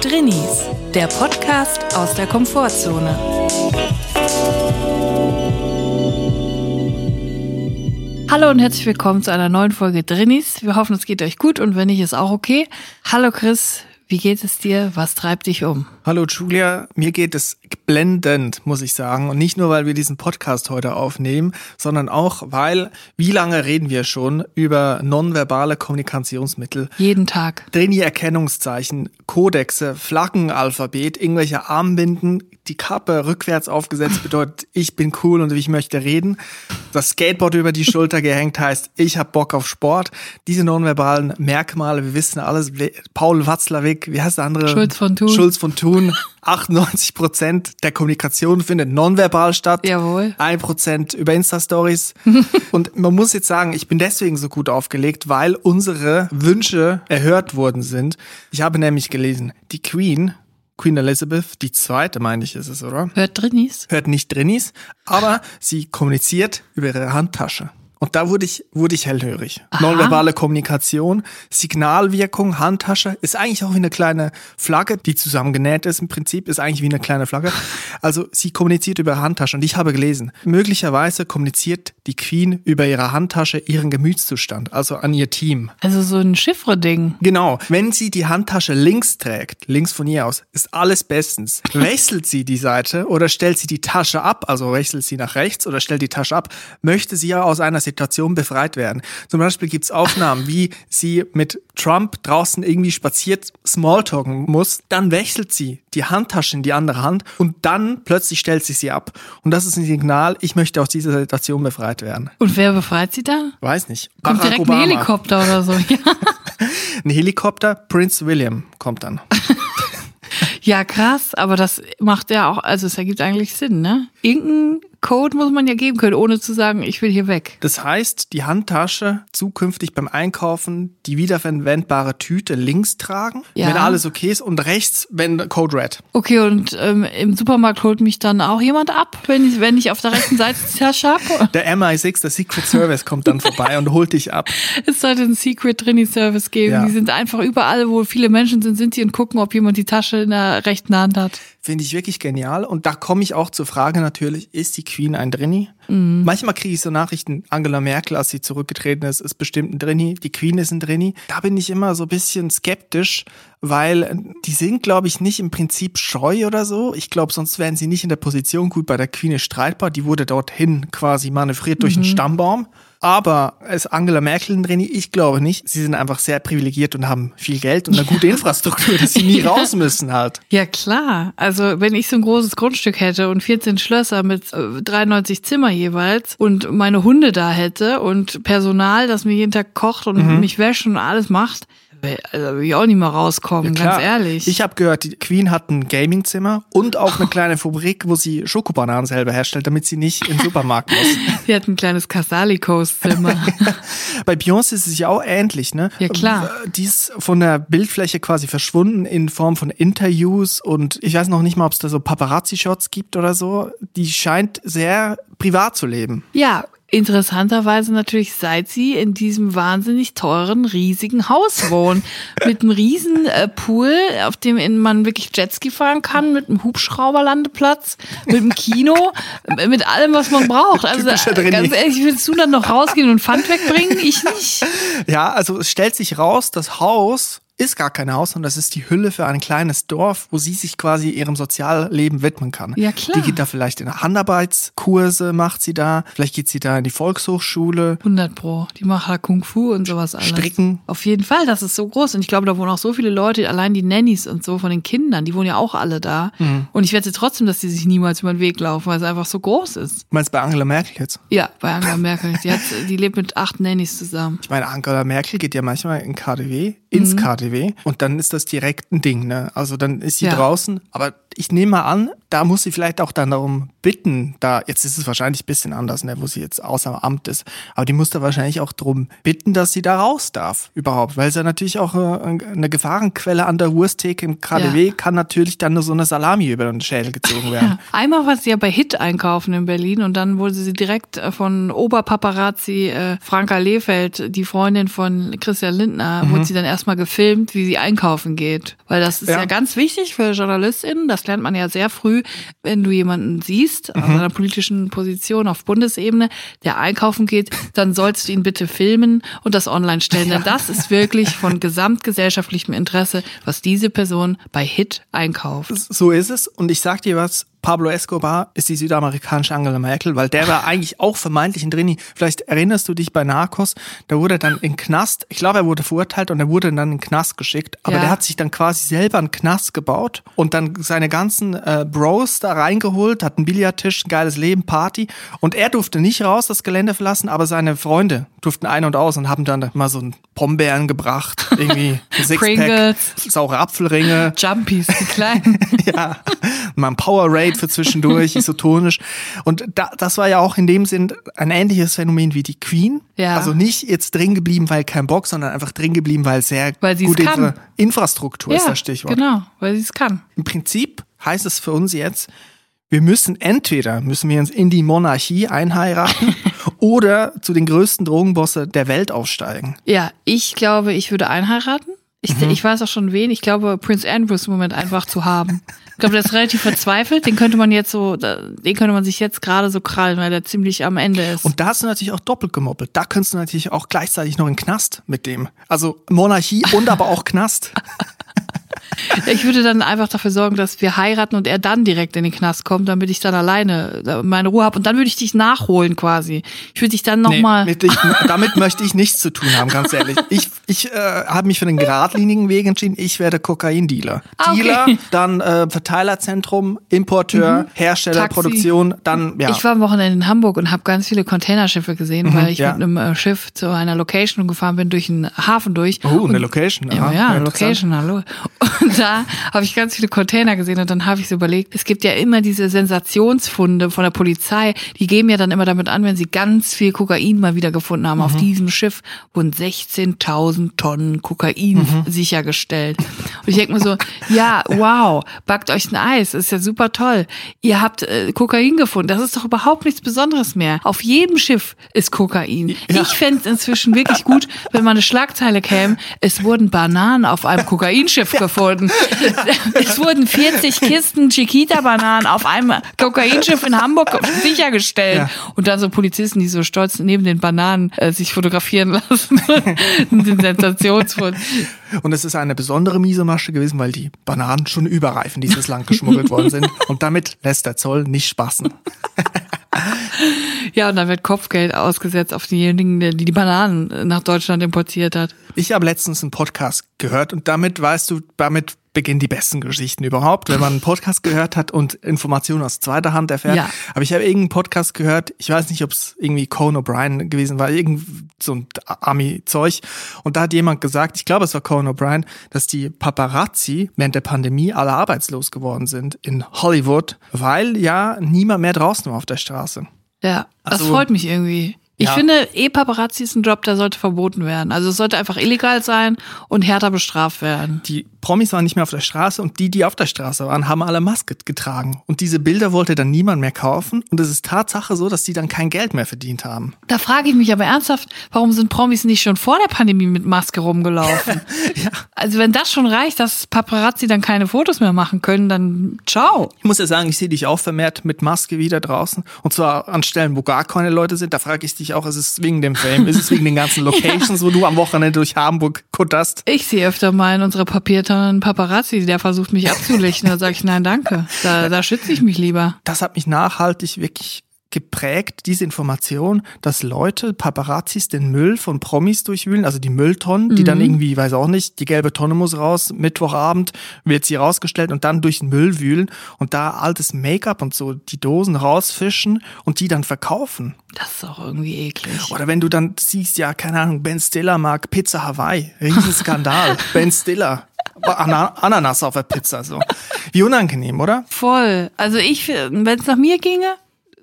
Drinnies, der Podcast aus der Komfortzone. Hallo und herzlich willkommen zu einer neuen Folge Drinnies. Wir hoffen, es geht euch gut und wenn nicht, ist auch okay. Hallo Chris, wie geht es dir? Was treibt dich um? Hallo Julia, mir geht es blendend, muss ich sagen. Und nicht nur, weil wir diesen Podcast heute aufnehmen, sondern auch, weil, wie lange reden wir schon über nonverbale Kommunikationsmittel? Jeden Tag. Trainee-Erkennungszeichen, Kodexe, Flaggenalphabet, irgendwelche Armbinden, die Kappe rückwärts aufgesetzt bedeutet, ich bin cool und ich möchte reden. Das Skateboard über die Schulter gehängt heißt, ich habe Bock auf Sport. Diese nonverbalen Merkmale, wir wissen alles. Paul Watzlawick, wie heißt der andere? Schulz von Thun. Schulz von Thun. 98 Prozent der Kommunikation findet nonverbal statt. Jawohl. Ein Prozent über Insta-Stories. und man muss jetzt sagen, ich bin deswegen so gut aufgelegt, weil unsere Wünsche erhört worden sind. Ich habe nämlich gelesen, die Queen Queen Elizabeth, die zweite, meine ich, ist es, oder? Hört Drinnies? Hört nicht Drinnies, aber sie kommuniziert über ihre Handtasche. Und da wurde ich, wurde ich hellhörig. Aha. Nonverbale Kommunikation, Signalwirkung, Handtasche, ist eigentlich auch wie eine kleine Flagge, die zusammengenäht ist im Prinzip, ist eigentlich wie eine kleine Flagge. Also sie kommuniziert über Handtasche. Und ich habe gelesen, möglicherweise kommuniziert die Queen über ihre Handtasche ihren Gemütszustand, also an ihr Team. Also so ein Chiffre-Ding. Genau. Wenn sie die Handtasche links trägt, links von ihr aus, ist alles bestens. Wechselt sie die Seite oder stellt sie die Tasche ab, also wechselt sie nach rechts oder stellt die Tasche ab, möchte sie ja aus einer Situation befreit werden. Zum Beispiel gibt's Aufnahmen, wie sie mit Trump draußen irgendwie spaziert Smalltalken muss, dann wechselt sie die Handtasche in die andere Hand und dann plötzlich stellt sie sie ab. Und das ist ein Signal, ich möchte aus dieser Situation befreit werden. Und wer befreit sie da? Weiß nicht. Kommt Barack direkt Obama. ein Helikopter oder so. Ja. ein Helikopter, Prince William kommt dann. Ja, krass, aber das macht ja auch, also es ergibt eigentlich Sinn, ne? Irgendein Code muss man ja geben können, ohne zu sagen, ich will hier weg. Das heißt, die Handtasche zukünftig beim Einkaufen die wiederverwendbare Tüte links tragen, ja. wenn alles okay ist, und rechts, wenn Code Red. Okay, und ähm, im Supermarkt holt mich dann auch jemand ab, wenn ich, wenn ich auf der rechten Seite die Tasche habe? Der MI6, der Secret Service, kommt dann vorbei und holt dich ab. Es sollte einen Secret Trini Service geben. Ja. Die sind einfach überall, wo viele Menschen sind, sind die und gucken, ob jemand die Tasche in der rechten Hand hat. Finde ich wirklich genial. Und da komme ich auch zur Frage natürlich, ist die Queen ein Drini? Mhm. Manchmal kriege ich so Nachrichten, Angela Merkel, als sie zurückgetreten ist, ist bestimmt ein Drini, die Queen ist ein Drini. Da bin ich immer so ein bisschen skeptisch, weil die sind, glaube ich, nicht im Prinzip scheu oder so. Ich glaube, sonst wären sie nicht in der Position. Gut, bei der Queen ist streitbar, die wurde dorthin quasi manövriert durch mhm. einen Stammbaum. Aber ist Angela Merkel ein Trainee? Ich glaube nicht. Sie sind einfach sehr privilegiert und haben viel Geld und eine gute Infrastruktur, dass sie nie raus müssen halt. Ja, klar. Also, wenn ich so ein großes Grundstück hätte und 14 Schlösser mit 93 äh, Zimmer jeweils und meine Hunde da hätte und Personal, das mir jeden Tag kocht und mhm. mich wäscht und alles macht, also will ich auch nicht mal rauskommen, ja, ganz ehrlich. Ich habe gehört, die Queen hat ein Gamingzimmer und auch eine kleine Fabrik, wo sie Schokobananen selber herstellt, damit sie nicht in den Supermarkt muss. sie hat ein kleines Casalicos-Zimmer. Bei Beyoncé ist es ja auch ähnlich, ne? Ja, klar. Die ist von der Bildfläche quasi verschwunden in Form von Interviews und ich weiß noch nicht mal, ob es da so Paparazzi-Shots gibt oder so. Die scheint sehr privat zu leben. Ja, Interessanterweise natürlich, seit sie in diesem wahnsinnig teuren, riesigen Haus wohnen. mit einem riesen äh, Pool, auf dem man wirklich Jetski fahren kann, mit einem Hubschrauberlandeplatz, mit einem Kino, mit allem, was man braucht. Also ganz ehrlich, willst du dann noch rausgehen und Pfand wegbringen? Ich nicht. Ja, also es stellt sich raus, das Haus ist gar kein Haus, sondern das ist die Hülle für ein kleines Dorf, wo sie sich quasi ihrem Sozialleben widmen kann. Ja, klar. Die geht da vielleicht in Handarbeitskurse, macht sie da. Vielleicht geht sie da in die Volkshochschule. 100 Pro. Die macht da Kung Fu und sowas alles. Stricken. Auf jeden Fall, das ist so groß. Und ich glaube, da wohnen auch so viele Leute, allein die Nannies und so von den Kindern, die wohnen ja auch alle da. Mhm. Und ich wette trotzdem, dass die sich niemals über den Weg laufen, weil es einfach so groß ist. Du meinst bei Angela Merkel jetzt? Ja, bei Angela Merkel. Die, hat, die lebt mit acht Nannies zusammen. Ich meine, Angela Merkel geht ja manchmal in KDW, ins mhm. KDW. Und dann ist das direkt ein Ding, ne? Also dann ist sie ja. draußen. Aber ich nehme mal an, da muss sie vielleicht auch dann darum bitten, da, jetzt ist es wahrscheinlich ein bisschen anders, ne, wo sie jetzt außer Amt ist, aber die muss da wahrscheinlich auch darum bitten, dass sie da raus darf, überhaupt, weil sie natürlich auch äh, eine Gefahrenquelle an der Wursttheke im KDW ja. kann natürlich dann nur so eine Salami über den Schädel gezogen werden. Einmal war sie ja bei Hit einkaufen in Berlin und dann wurde sie direkt äh, von Oberpaparazzi äh, Franka Lehfeld, die Freundin von Christian Lindner, mhm. wurde sie dann erstmal gefilmt, wie sie einkaufen geht. Weil das ist ja, ja ganz wichtig für JournalistInnen, das lernt man ja sehr früh, wenn du jemanden siehst, mhm. aus einer politischen Position auf Bundesebene, der einkaufen geht, dann sollst du ihn bitte filmen und das online stellen. Denn das ist wirklich von gesamtgesellschaftlichem Interesse, was diese Person bei Hit einkauft. So ist es. Und ich sag dir was, Pablo Escobar ist die südamerikanische Angela Merkel, weil der war eigentlich auch vermeintlich ein Drini. Vielleicht erinnerst du dich bei Narcos, da wurde dann in Knast, ich glaube, er wurde verurteilt und er wurde dann in Knast geschickt, aber ja. der hat sich dann quasi selber einen Knast gebaut und dann seine ganzen äh, Bros da reingeholt, hat einen Billardtisch, ein geiles Leben, Party und er durfte nicht raus, das Gelände verlassen, aber seine Freunde durften ein und aus und haben dann mal so ein Pombeeren gebracht, irgendwie ein Sixpack, saure Apfelringe. Jumpies, die kleinen. ja, mal ein Powerade für zwischendurch, isotonisch. Und da, das war ja auch in dem Sinn ein ähnliches Phänomen wie die Queen. Ja. Also nicht jetzt drin geblieben, weil kein Bock, sondern einfach drin geblieben, weil sehr weil gute Infra Infrastruktur ja, ist das Stichwort. Genau, weil sie es kann. Im Prinzip heißt es für uns jetzt, wir müssen entweder müssen wir uns in die Monarchie einheiraten oder zu den größten Drogenbosse der Welt aufsteigen. Ja, ich glaube, ich würde einheiraten. Ich, mhm. ich weiß auch schon wen. Ich glaube, Prince Andrews im Moment einfach zu haben. Ich glaube, der ist relativ verzweifelt. Den könnte man jetzt so, den könnte man sich jetzt gerade so krallen, weil der ziemlich am Ende ist. Und da hast du natürlich auch doppelt gemoppelt. Da könntest du natürlich auch gleichzeitig noch in Knast mit dem. Also Monarchie und aber auch Knast. Ich würde dann einfach dafür sorgen, dass wir heiraten und er dann direkt in den Knast kommt, damit ich dann alleine meine Ruhe habe. Und dann würde ich dich nachholen quasi. Ich würde dich dann nochmal. Nee, damit möchte ich nichts zu tun haben, ganz ehrlich. Ich, ich äh, habe mich für den geradlinigen Weg entschieden. Ich werde Kokaindealer. Ah, okay. Dealer, dann äh, Verteilerzentrum, Importeur, mhm. Hersteller, Taxi. Produktion, dann ja. Ich war am Wochenende in Hamburg und habe ganz viele Containerschiffe gesehen, mhm, weil ich ja. mit einem äh, Schiff zu einer Location gefahren bin, durch einen Hafen durch. Oh, eine Location. Ja, ja, Location, hallo. Und da habe ich ganz viele Container gesehen und dann habe ich so überlegt, es gibt ja immer diese Sensationsfunde von der Polizei, die geben ja dann immer damit an, wenn sie ganz viel Kokain mal wieder gefunden haben. Mhm. Auf diesem Schiff wurden 16.000 Tonnen Kokain mhm. sichergestellt. Und ich denke mir so, ja, wow, backt euch ein Eis, ist ja super toll. Ihr habt äh, Kokain gefunden, das ist doch überhaupt nichts Besonderes mehr. Auf jedem Schiff ist Kokain. Ja. Ich fände es inzwischen wirklich gut, wenn mal eine Schlagzeile käme, es wurden Bananen auf einem Kokainschiff gefunden wurden. Es wurden 40 Kisten Chiquita-Bananen auf einem Kokainschiff in Hamburg sichergestellt. Ja. Und dann so Polizisten, die so stolz neben den Bananen äh, sich fotografieren lassen. den Sensationsfund. Und es ist eine besondere miese Masche gewesen, weil die Bananen schon überreif in dieses Land geschmuggelt worden sind. Und damit lässt der Zoll nicht spaßen. Ja, und dann wird Kopfgeld ausgesetzt auf diejenigen, die die Bananen nach Deutschland importiert hat. Ich habe letztens einen Podcast gehört und damit weißt du, damit beginnen die besten Geschichten überhaupt, wenn man einen Podcast gehört hat und Informationen aus zweiter Hand erfährt. Ja. Aber ich habe irgendeinen Podcast gehört, ich weiß nicht, ob es irgendwie Conan O'Brien gewesen war, irgend so ein Ami-Zeug. Und da hat jemand gesagt, ich glaube, es war Conan O'Brien, dass die Paparazzi während der Pandemie alle arbeitslos geworden sind in Hollywood, weil ja niemand mehr draußen war auf der Straße. Ja, das also, freut mich irgendwie. Ich ja. finde, E-Paparazzi ist ein Job, der sollte verboten werden. Also es sollte einfach illegal sein und härter bestraft werden. Die Promis waren nicht mehr auf der Straße und die, die auf der Straße waren, haben alle Maske getragen. Und diese Bilder wollte dann niemand mehr kaufen. Und es ist Tatsache so, dass die dann kein Geld mehr verdient haben. Da frage ich mich aber ernsthaft, warum sind Promis nicht schon vor der Pandemie mit Maske rumgelaufen? ja. Also wenn das schon reicht, dass Paparazzi dann keine Fotos mehr machen können, dann ciao. Ich muss ja sagen, ich sehe dich auch vermehrt mit Maske wieder draußen. Und zwar an Stellen, wo gar keine Leute sind. Da frage ich dich auch, ist es wegen dem Fame? Ist es wegen den ganzen Locations, ja. wo du am Wochenende durch Hamburg kutterst? Ich sehe öfter mal in unserer Papier ein Paparazzi, der versucht mich abzulichten. Da sage ich, nein, danke. Da, da schütze ich mich lieber. Das hat mich nachhaltig wirklich geprägt, diese Information, dass Leute, Paparazzis, den Müll von Promis durchwühlen, also die Mülltonnen, die dann mhm. irgendwie, weiß auch nicht, die gelbe Tonne muss raus, Mittwochabend wird sie rausgestellt und dann durch den Müll wühlen und da altes Make-up und so die Dosen rausfischen und die dann verkaufen. Das ist auch irgendwie eklig. Oder wenn du dann siehst, ja, keine Ahnung, Ben Stiller mag Pizza Hawaii, Riesenskandal, Ben Stiller Ana Ananas auf der Pizza, so. Wie unangenehm, oder? Voll. Also ich, wenn es nach mir ginge,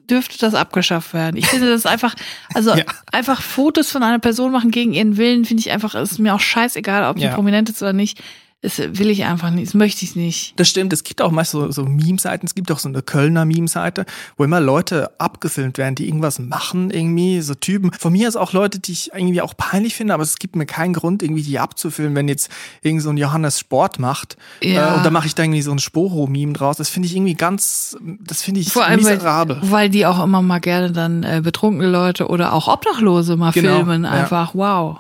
dürfte das abgeschafft werden. Ich finde das einfach, also Ja. einfach Fotos von einer Person machen gegen ihren Willen, finde ich einfach, ist mir auch scheißegal, ob die Ja. prominent ist oder nicht. Das will ich einfach nicht, das möchte ich nicht. Das stimmt, es gibt auch meist so, so Meme-Seiten, es gibt auch so eine Kölner Meme-Seite, wo immer Leute abgefilmt werden, die irgendwas machen, irgendwie, so Typen. Von mir ist auch Leute, die ich irgendwie auch peinlich finde, aber es gibt mir keinen Grund, irgendwie die abzufilmen, wenn jetzt irgend so ein Johannes Sport macht. Ja. Äh, und da mache ich da irgendwie so ein Sporo-Meme draus. Das finde ich irgendwie ganz, das finde ich Vor allem, weil, miserabel. weil die auch immer mal gerne dann äh, betrunkene Leute oder auch Obdachlose mal Genau, filmen. ja. Einfach, wow.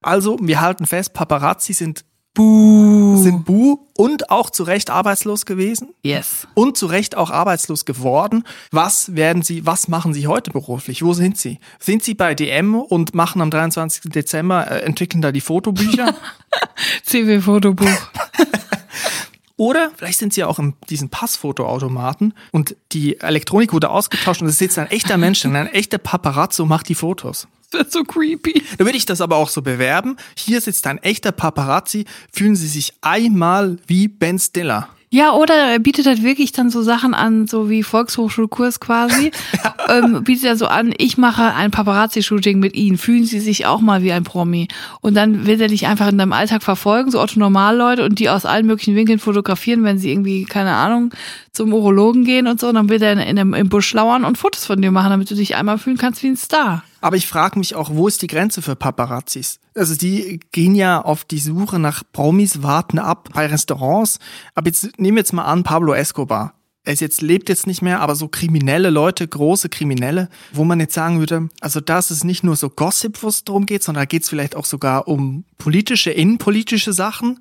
Also, wir halten fest, Paparazzi sind, Buh. sind buh und auch zu Recht arbeitslos gewesen. Yes. und zu Recht auch arbeitslos geworden. Was werden Sie, was machen Sie heute beruflich? Wo sind Sie? Sind Sie bei DM und machen am 23. Dezember, äh, entwickeln da die Fotobücher? CW-Fotobuch. Oder vielleicht sind Sie auch in diesen Passfotoautomaten und die Elektronik wurde ausgetauscht und es sitzt ein echter Mensch ein echter Paparazzo macht die Fotos. Das wird so creepy. Da würde ich das aber auch so bewerben. Hier sitzt ein echter Paparazzi. Fühlen Sie sich einmal wie Ben Stiller. Ja, oder er bietet halt wirklich dann so Sachen an, so wie Volkshochschulkurs quasi. ähm, bietet er so an, ich mache ein Paparazzi-Shooting mit Ihnen. Fühlen Sie sich auch mal wie ein Promi. Und dann wird er dich einfach in deinem Alltag verfolgen, so Otto Normalleute, und die aus allen möglichen Winkeln fotografieren, wenn sie irgendwie, keine Ahnung, zum Urologen gehen und so. Und dann wird er in, in im Busch lauern und Fotos von dir machen, damit du dich einmal fühlen kannst wie ein Star. Aber ich frage mich auch, wo ist die Grenze für Paparazzis? Also die gehen ja auf die Suche nach Promis, warten ab bei Restaurants. Aber jetzt nehmen wir jetzt mal an, Pablo Escobar. Er ist jetzt, lebt jetzt nicht mehr, aber so kriminelle Leute, große Kriminelle, wo man jetzt sagen würde, also da ist es nicht nur so Gossip, wo es darum geht, sondern da geht es vielleicht auch sogar um politische, innenpolitische Sachen.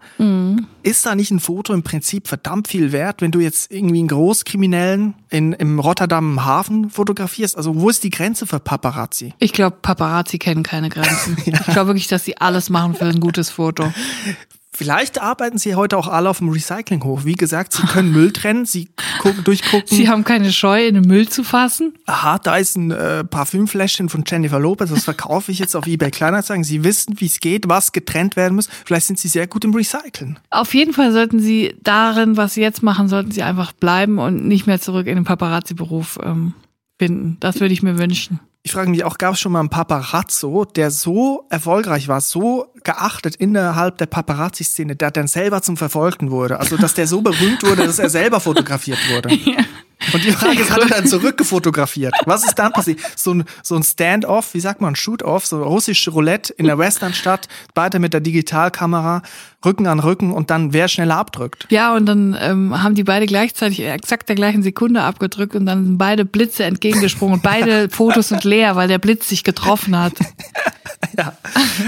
Ist da nicht ein Foto im Prinzip verdammt viel wert, wenn du jetzt irgendwie einen Großkriminellen in, im Rotterdam Hafen fotografierst? Also wo ist die Grenze für Paparazzi? Ich glaube, Paparazzi kennen keine Grenzen. Ich glaube wirklich, dass sie alles machen für ein gutes Foto. Vielleicht arbeiten sie heute auch alle auf dem Recyclinghof. Wie gesagt, sie können Müll trennen, sie gucken, durchgucken. Sie haben keine Scheu, in den Müll zu fassen. Aha, da ist ein äh, Parfümfläschchen von Jennifer Lopez, das verkaufe ich jetzt auf eBay Kleinanzeigen. Sie wissen, wie es geht, was getrennt werden muss. Vielleicht sind sie sehr gut im Recyceln. Auf jeden Fall sollten Sie darin, was Sie jetzt machen, sollten Sie einfach bleiben und nicht mehr zurück in den Paparazzi-Beruf ähm, finden. Das würde ich mir wünschen. Ich frage mich auch, gab es schon mal einen Paparazzo, der so erfolgreich war, so geachtet innerhalb der Paparazzi-Szene, der dann selber zum Verfolgten wurde? Also, dass der so berühmt wurde, dass er selber fotografiert wurde. Und die Frage ist, hat er dann zurückgefotografiert? Was ist dann passiert? So ein, so ein Stand-off, wie sagt man, Shoot-off, so russische Roulette in der Westernstadt, beide mit der Digitalkamera, Rücken an Rücken und dann wer schneller abdrückt. Ja, und dann ähm, haben die beide gleichzeitig exakt der gleichen Sekunde abgedrückt und dann sind beide Blitze entgegengesprungen und beide Fotos sind leer, weil der Blitz sich getroffen hat. Ja.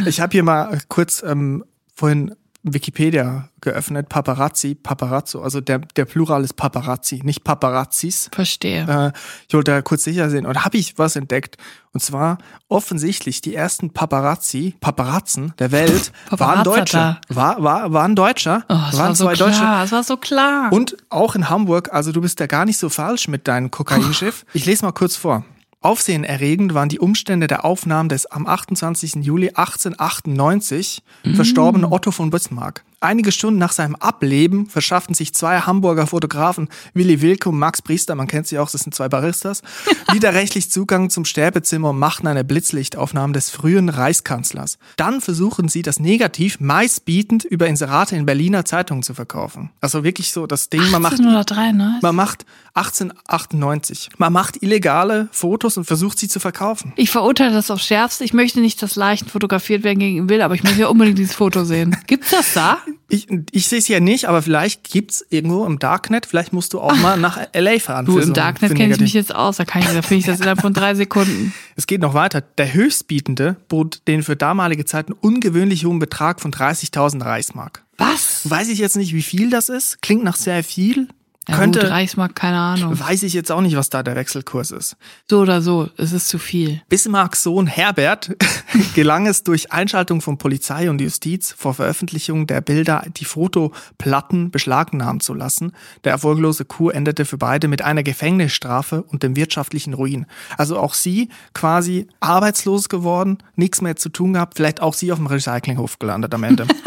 Ich habe hier mal kurz ähm, vorhin Wikipedia geöffnet, Paparazzi, Paparazzo, also der, der Plural ist Paparazzi, nicht Paparazzis. Verstehe. Äh, ich wollte da kurz sicher sehen. Und habe ich was entdeckt. Und zwar offensichtlich die ersten Paparazzi, Paparazzen der Welt waren Deutsche. War, war, waren Deutscher. Oh, es waren war so zwei klar, Deutsche. es war so klar. Und auch in Hamburg, also du bist da gar nicht so falsch mit deinem Kokainschiff. Ich lese mal kurz vor. Aufsehenerregend waren die Umstände der Aufnahmen des am 28. Juli 1898 verstorbenen Otto von Bismarck. Einige Stunden nach seinem Ableben verschafften sich zwei Hamburger Fotografen, Willi Wilke und Max Priester, man kennt sie auch, das sind zwei Baristas, widerrechtlich Zugang zum Sterbezimmer und machten eine Blitzlichtaufnahme des frühen Reichskanzlers. Dann versuchen sie, das Negativ meistbietend über Inserate in Berliner Zeitungen zu verkaufen. Also wirklich so das Ding, man macht 1803, ne? man macht 1898. Man macht illegale Fotos und versucht sie zu verkaufen. Ich verurteile das aufs Schärfste. Ich möchte nicht, dass Leichen fotografiert werden gegen ihn will, aber ich möchte ja unbedingt dieses Foto sehen. Gibt's das da? Ich, ich sehe es ja nicht, aber vielleicht gibt's irgendwo im Darknet, vielleicht musst du auch mal nach LA fahren. Du, im so- Darknet kenne ich mich jetzt aus. Da kann ich, da finde ich das innerhalb von drei Sekunden. Es geht noch weiter. Der Höchstbietende bot den für damalige Zeiten ungewöhnlich hohen Betrag von 30.000 Reichsmark. Was? Weiß ich jetzt nicht, wie viel das ist. Klingt nach sehr viel. Ja, Könnte, gut, Reichsmark, keine Ahnung. weiß ich jetzt auch nicht, was da der Wechselkurs ist. So oder so, es ist zu viel. Bismarcks Sohn Herbert gelang es durch Einschaltung von Polizei und Justiz vor Veröffentlichung der Bilder die Fotoplatten beschlagnahmen zu lassen. Der erfolglose Coup endete für beide mit einer Gefängnisstrafe und dem wirtschaftlichen Ruin. Also auch sie quasi arbeitslos geworden, nichts mehr zu tun gehabt, vielleicht auch sie auf dem Recyclinghof gelandet am Ende.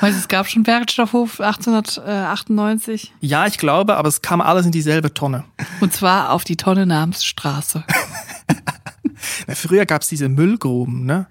Weißt du, es gab schon Werkstoffhof 1898 ja, ich glaube, aber es kam alles in dieselbe Tonne. und zwar auf die Tonne namens Straße. Na, Früher gab's diese Müllgruben, ne?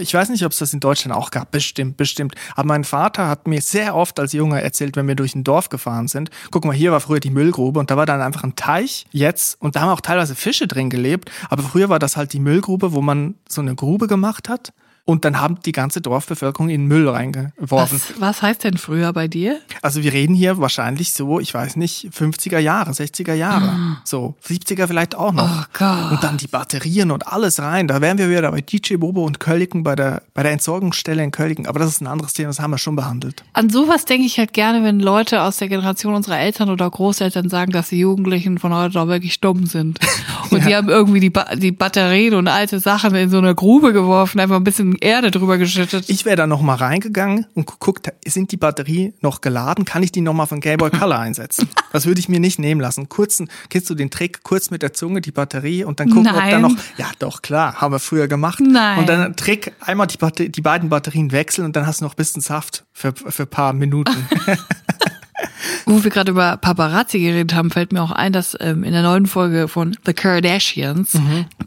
Ich weiß nicht, ob es das in Deutschland auch gab. Bestimmt, bestimmt. Aber mein Vater hat mir sehr oft als Junge erzählt, wenn wir durch ein Dorf gefahren sind. Guck mal, hier war früher die Müllgrube und da war dann einfach ein Teich jetzt und da haben auch teilweise Fische drin gelebt. Aber früher war das halt die Müllgrube, wo man so eine Grube gemacht hat. Und dann haben die ganze Dorfbevölkerung in Müll reingeworfen. Was, was heißt denn früher bei dir? Also wir reden hier wahrscheinlich so, ich weiß nicht, 50er Jahre, 60er Jahre, so 70er vielleicht auch noch. Oh Gott. Und dann die Batterien und alles rein. Da wären wir wieder bei DJ Bobo und Kölliken bei der, bei der Entsorgungsstelle in Kölliken. Aber das ist ein anderes Thema, das haben wir schon behandelt. An sowas denke ich halt gerne, wenn Leute aus der Generation unserer Eltern oder Großeltern sagen, dass die Jugendlichen von heute doch wirklich dumm sind. Und die haben irgendwie die, ba die Batterien und alte Sachen in so eine Grube geworfen, einfach ein bisschen Erde drüber geschüttet. Ich wäre da noch mal reingegangen und geguckt, sind die Batterie noch geladen? Kann ich die noch mal von Game Boy Color einsetzen? Das würde ich mir nicht nehmen lassen. Kurzen, kennst du den Trick? Kurz mit der Zunge die Batterie und dann gucken, ob da Nein. noch. Ja, doch klar, haben wir früher gemacht. Nein. Und dann Trick: einmal die, Batter die beiden Batterien wechseln und dann hast du noch ein bisschen Saft für für ein paar Minuten. Wo wir gerade über Paparazzi geredet haben, fällt mir auch ein, dass ähm, in der neuen Folge von The Kardashians,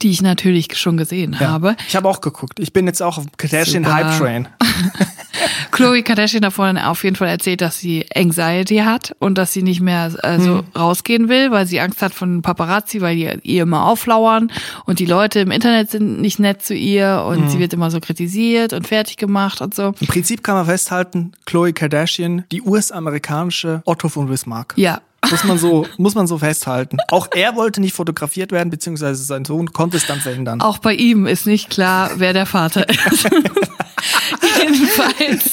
die ich natürlich schon gesehen habe, Ich habe auch geguckt. Ich bin jetzt auch auf Kardashian Super. Hype Train. Chloe Kardashian davon auf jeden Fall erzählt, dass sie Anxiety hat und dass sie nicht mehr äh, so rausgehen will, weil sie Angst hat von Paparazzi, weil die ihr immer auflauern und die Leute im Internet sind nicht nett zu ihr und sie wird immer so kritisiert und fertig gemacht und so. Im Prinzip kann man festhalten, Chloe Kardashian, die US-amerikanische Otto von Bismarck. Ja. Muss man so, muss man so festhalten. Auch er wollte nicht fotografiert werden, beziehungsweise sein Sohn konnte es dann verhindern. Auch bei ihm ist nicht klar, wer der Vater ist. Jedenfalls,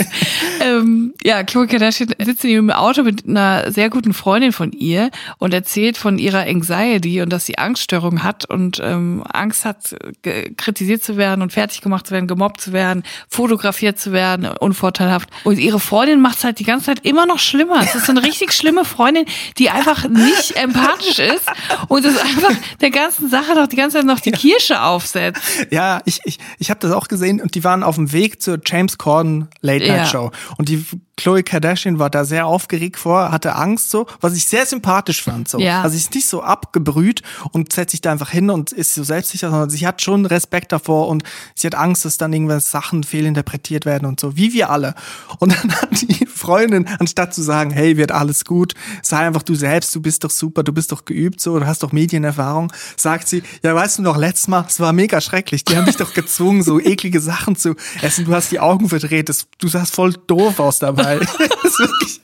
ähm, ja, Khloe Kardashian sitzt in ihrem Auto mit einer sehr guten Freundin von ihr und erzählt von ihrer Anxiety und dass sie Angststörungen hat und ähm, Angst hat, ge- kritisiert zu werden und fertig gemacht zu werden, gemobbt zu werden, fotografiert zu werden, unvorteilhaft. Und ihre Freundin macht es halt die ganze Zeit immer noch schlimmer. Es ist so eine richtig schlimme Freundin, die einfach nicht empathisch ist und es einfach der ganzen Sache noch die ganze Zeit noch die Kirsche aufsetzt. Ja, ich, ich, ich habe das auch gesehen und die waren auf dem Weg zur James Corden Late Night Ja. Show. Und die Chloe Kardashian war da sehr aufgeregt vor, hatte Angst so, was ich sehr sympathisch fand. So. Ja. Also sie ist nicht so abgebrüht und setzt sich da einfach hin und ist so selbstsicher, sondern sie hat schon Respekt davor und sie hat Angst, dass dann irgendwelche Sachen fehlinterpretiert werden und so, wie wir alle. Und dann hat die Freundin, anstatt zu sagen, hey, wird alles gut, sei einfach du selbst, du bist doch super, du bist doch geübt so, du hast doch Medienerfahrung, sagt sie, ja, weißt du noch, letztes Mal, es war mega schrecklich, die haben dich doch gezwungen, so eklige Sachen zu essen, du hast die Augen verdreht, das, du sahst voll doof aus dabei. Das ist wirklich,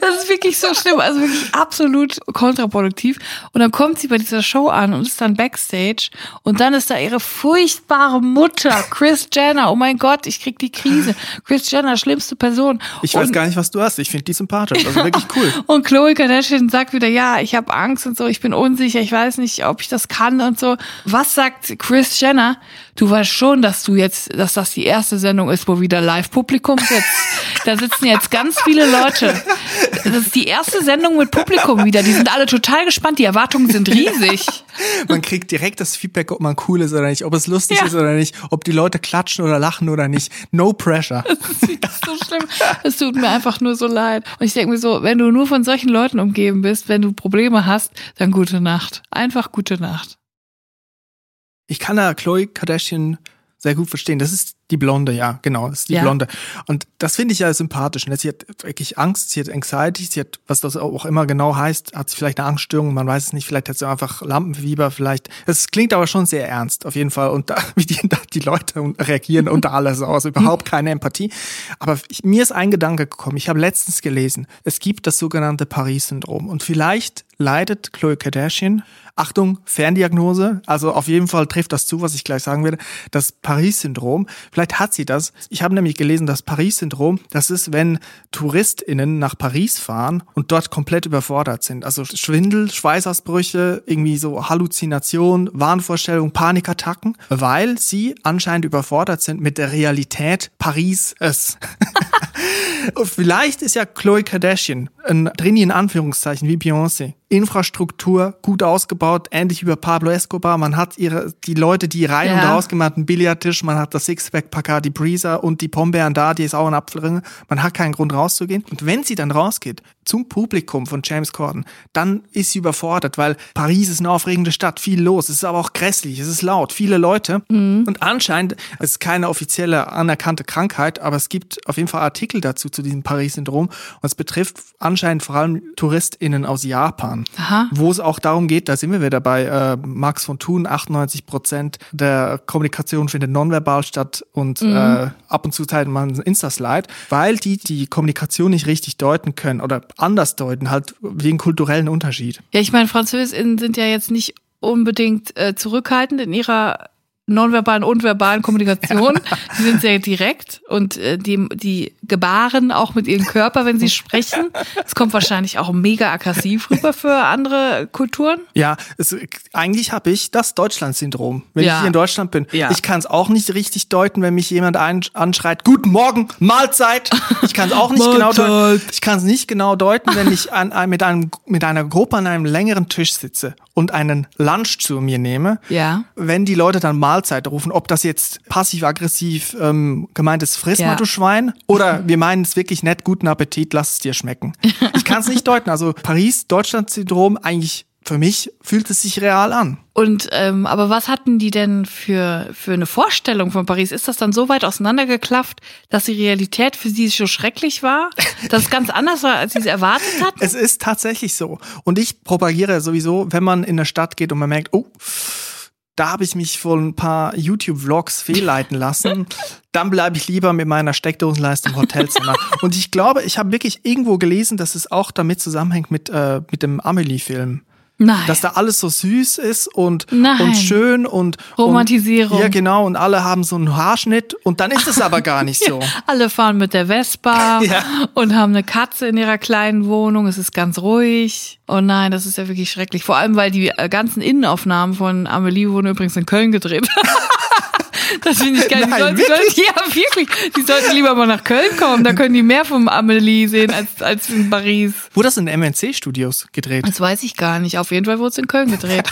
Das ist wirklich so schlimm, also wirklich absolut kontraproduktiv. Und dann kommt sie bei dieser Show an und ist dann backstage und dann ist da ihre furchtbare Mutter, Chris Jenner. Oh mein Gott, ich krieg die Krise. Chris Jenner, schlimmste Person. ich weiß und, gar nicht, was du hast, ich finde die sympathisch, also wirklich cool. Und Chloe Kardashian sagt wieder, ja, ich habe Angst und so, ich bin unsicher, ich weiß nicht, ob ich das kann und so. Was sagt Chris Jenner? Du weißt schon, dass du jetzt, dass das die erste Sendung ist, wo wieder Live-Publikum sitzt. Da sitzen jetzt ganz viele Leute. Das ist die erste Sendung mit Publikum wieder. Die sind alle total gespannt. Die Erwartungen sind riesig. Man kriegt direkt das Feedback, ob man cool ist oder nicht, ob es lustig Ja. ist oder nicht, ob die Leute klatschen oder lachen oder nicht. No pressure. Das ist so schlimm. Es tut mir einfach nur so leid. Und ich denke mir so, wenn du nur von solchen Leuten umgeben bist, wenn du Probleme hast, dann gute Nacht. Einfach gute Nacht. Ich kann da Chloe Kardashian sehr gut verstehen. Das ist die Blonde, ja, genau, das ist die Ja. Blonde. Und das finde ich ja sympathisch. Ne? Sie hat wirklich Angst, sie hat Anxiety, sie hat, was das auch immer genau heißt, hat sie vielleicht eine Angststörung, man weiß es nicht, vielleicht hat sie einfach Lampenfieber, vielleicht. Es klingt aber schon sehr ernst, auf jeden Fall. Und da, wie die, die Leute reagieren unter alles aus, überhaupt keine Empathie. Aber ich, mir ist ein Gedanke gekommen, ich habe letztens gelesen, es gibt das sogenannte Paris-Syndrom. Und vielleicht leidet Chloe Kardashian. Achtung, Ferndiagnose. Also auf jeden Fall trifft das zu, was ich gleich sagen werde. Das Paris-Syndrom. Vielleicht hat sie das. Ich habe nämlich gelesen, das Paris-Syndrom, das ist, wenn TouristInnen nach Paris fahren und dort komplett überfordert sind. Also Schwindel, Schweißausbrüche, irgendwie so Halluzination, Wahnvorstellung, Panikattacken, weil sie anscheinend überfordert sind mit der Realität Paris es. Vielleicht ist ja Chloe Kardashian ein Drini in Anführungszeichen wie Beyoncé. Infrastruktur gut ausgebaut, ähnlich wie bei Pablo Escobar. Man hat ihre, die Leute, die rein ja. und raus gemacht, einen Billardtisch, man hat das Sixpack Bacardi Breezer und die Pombeeren da, die ist auch ein Apfelringe. Man hat keinen Grund rauszugehen. Und wenn sie dann rausgeht zum Publikum von James Corden, dann ist sie überfordert, weil Paris ist eine aufregende Stadt, viel los. Es ist aber auch grässlich, es ist laut, viele Leute. Mhm. Und anscheinend, es ist keine offizielle anerkannte Krankheit, aber es gibt auf jeden Fall Artikel dazu, zu diesem Paris-Syndrom. Und es betrifft anscheinend vor allem TouristInnen aus Japan. Aha. wo es auch darum geht, da sind wir wieder bei äh, Max von Thun, 98 Prozent der Kommunikation findet nonverbal statt und mhm. äh, ab und zu teilt man ein Insta-Slide, weil die die Kommunikation nicht richtig deuten können oder anders deuten, halt wegen kulturellen Unterschied. Ja, ich meine, Französinnen sind ja jetzt nicht unbedingt äh, zurückhaltend in ihrer nonverbalen und verbalen Kommunikation. Die sind sehr direkt und äh, die, die gebaren auch mit ihrem Körper, wenn sie sprechen. Es kommt wahrscheinlich auch mega aggressiv rüber für andere Kulturen. Ja, es, eigentlich habe ich das Deutschland-Syndrom, wenn ja. ich hier in Deutschland bin. Ja. Ich kann es auch nicht richtig deuten, wenn mich jemand anschreit, guten Morgen, Mahlzeit. Ich kann es auch nicht genau deuten. Ich kann es nicht genau deuten, wenn ich an, mit, einem, mit einer Gruppe an einem längeren Tisch sitze und einen Lunch zu mir nehme. Ja. Wenn die Leute dann Mahlzeit Mahlzeit rufen, ob das jetzt passiv-aggressiv ähm, gemeint ist, friss ja. mal du Schwein, oder wir meinen es wirklich nett, guten Appetit, lass es dir schmecken. Ich kann es nicht deuten. Also Paris, Deutschland-Syndrom, eigentlich für mich fühlt es sich real an. Und ähm, aber was hatten die denn für für eine Vorstellung von Paris? Ist das dann so weit auseinandergeklafft, dass die Realität für sie so schrecklich war, dass es ganz anders war, als sie es erwartet hatten? Es ist tatsächlich so. Und ich propagiere sowieso, wenn man in eine Stadt geht und man merkt, oh da habe ich mich von ein paar YouTube-Vlogs fehlleiten lassen. Dann bleibe ich lieber mit meiner Steckdosenleiste im Hotelzimmer. Und ich glaube, ich habe wirklich irgendwo gelesen, dass es auch damit zusammenhängt mit, äh, mit dem Amelie-Film. Nein. Dass da alles so süß ist und, und schön und Romantisierung. Und, ja, genau. Und alle haben so einen Haarschnitt und dann ist es aber gar nicht so. alle fahren mit der Vespa ja. und haben eine Katze in ihrer kleinen Wohnung. Es ist ganz ruhig. Oh nein, das ist ja wirklich schrecklich. Vor allem, weil die äh, ganzen Innenaufnahmen von Amelie wurden übrigens in Köln gedreht. Das finde ich geil. Nein, die sollten, wirklich? Sollten, ja, wirklich. Die sollten lieber mal nach Köln kommen. Da können die mehr vom Amelie sehen als, als in Paris. Wurde das in MNC-Studios gedreht? Das weiß ich gar nicht. Auf jeden Fall wurde es in Köln gedreht.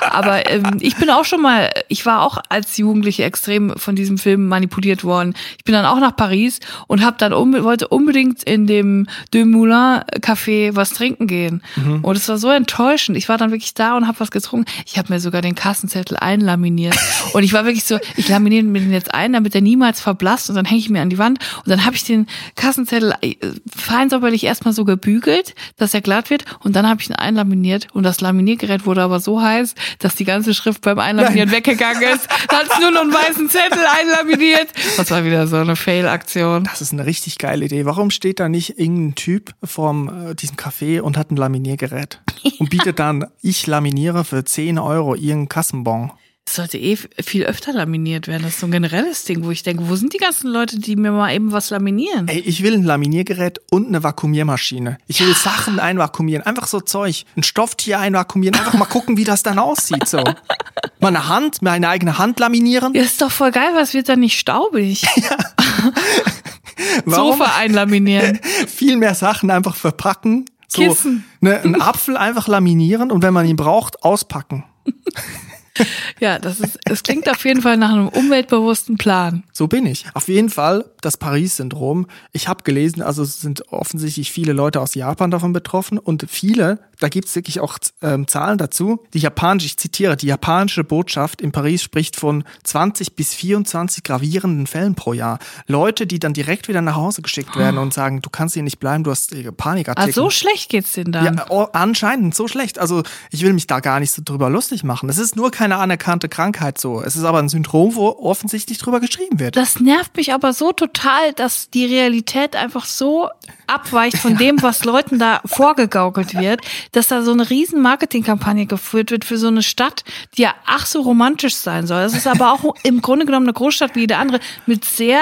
Aber ähm, ich bin auch schon mal, ich war auch als Jugendliche extrem von diesem Film manipuliert worden. Ich bin dann auch nach Paris und habe dann um, wollte unbedingt in dem De Moulin Café was trinken gehen. Mhm. Und es war so enttäuschend. Ich war dann wirklich da und habe was getrunken. Ich habe mir sogar den Kassenzettel einlaminiert. Und ich war wirklich so, ich laminiere mir den jetzt ein, damit er niemals verblasst und dann hänge ich mir an die Wand und dann habe ich den Kassenzettel äh, fein säuberlich erstmal so gebügelt, dass er glatt wird und dann habe ich ihn einlaminiert und das Laminiergerät wurde aber so heiß, dass die ganze Schrift beim Einlaminieren Nein. weggegangen ist. Da hat es nur noch einen weißen Zettel einlaminiert. Das war wieder so eine Fail-Aktion. Das ist eine richtig geile Idee. Warum steht da nicht irgendein Typ vor äh, diesem Café und hat ein Laminiergerät und bietet dann, ich laminiere für 10 Euro ihren Kassenbon? Sollte eh viel öfter laminiert werden. Das ist so ein generelles Ding, wo ich denke, wo sind die ganzen Leute, die mir mal eben was laminieren? Ey, ich will ein Laminiergerät und eine Vakuumiermaschine. Ich will. Sachen einvakuumieren, einfach so Zeug. Ein Stofftier einvakuumieren, einfach mal gucken, wie das dann aussieht. So. Meine Hand, meine eigene Hand laminieren. Ja, ist doch voll geil, was wird dann nicht staubig? Ja. Sofa einlaminieren. Viel mehr Sachen einfach verpacken. So, Kissen. Ne, einen Apfel einfach laminieren und wenn man ihn braucht, auspacken. Ja, das ist, es klingt auf jeden Fall nach einem umweltbewussten Plan. So bin ich. Auf jeden Fall das Paris-Syndrom. Ich habe gelesen, also es sind offensichtlich viele Leute aus Japan davon betroffen und viele, da gibt es wirklich auch ähm, Zahlen dazu. Die japanische, ich zitiere, die japanische Botschaft in Paris spricht von 20 bis 24 gravierenden Fällen pro Jahr. Leute, die dann direkt wieder nach Hause geschickt werden oh. und sagen, du kannst hier nicht bleiben, du hast Panikattacken. Ah, so schlecht geht's denn dann? Ja, oh, anscheinend so schlecht. Also ich will mich da gar nicht so drüber lustig machen. Es ist nur kein keine anerkannte Krankheit so. Es ist aber ein Syndrom, wo offensichtlich drüber geschrieben wird. Das nervt mich aber so total, dass die Realität einfach so abweicht von dem, was Leuten da vorgegaukelt wird, dass da so eine riesen Marketingkampagne geführt wird für so eine Stadt, die ja ach so romantisch sein soll. Das ist aber auch im Grunde genommen eine Großstadt wie jede andere mit sehr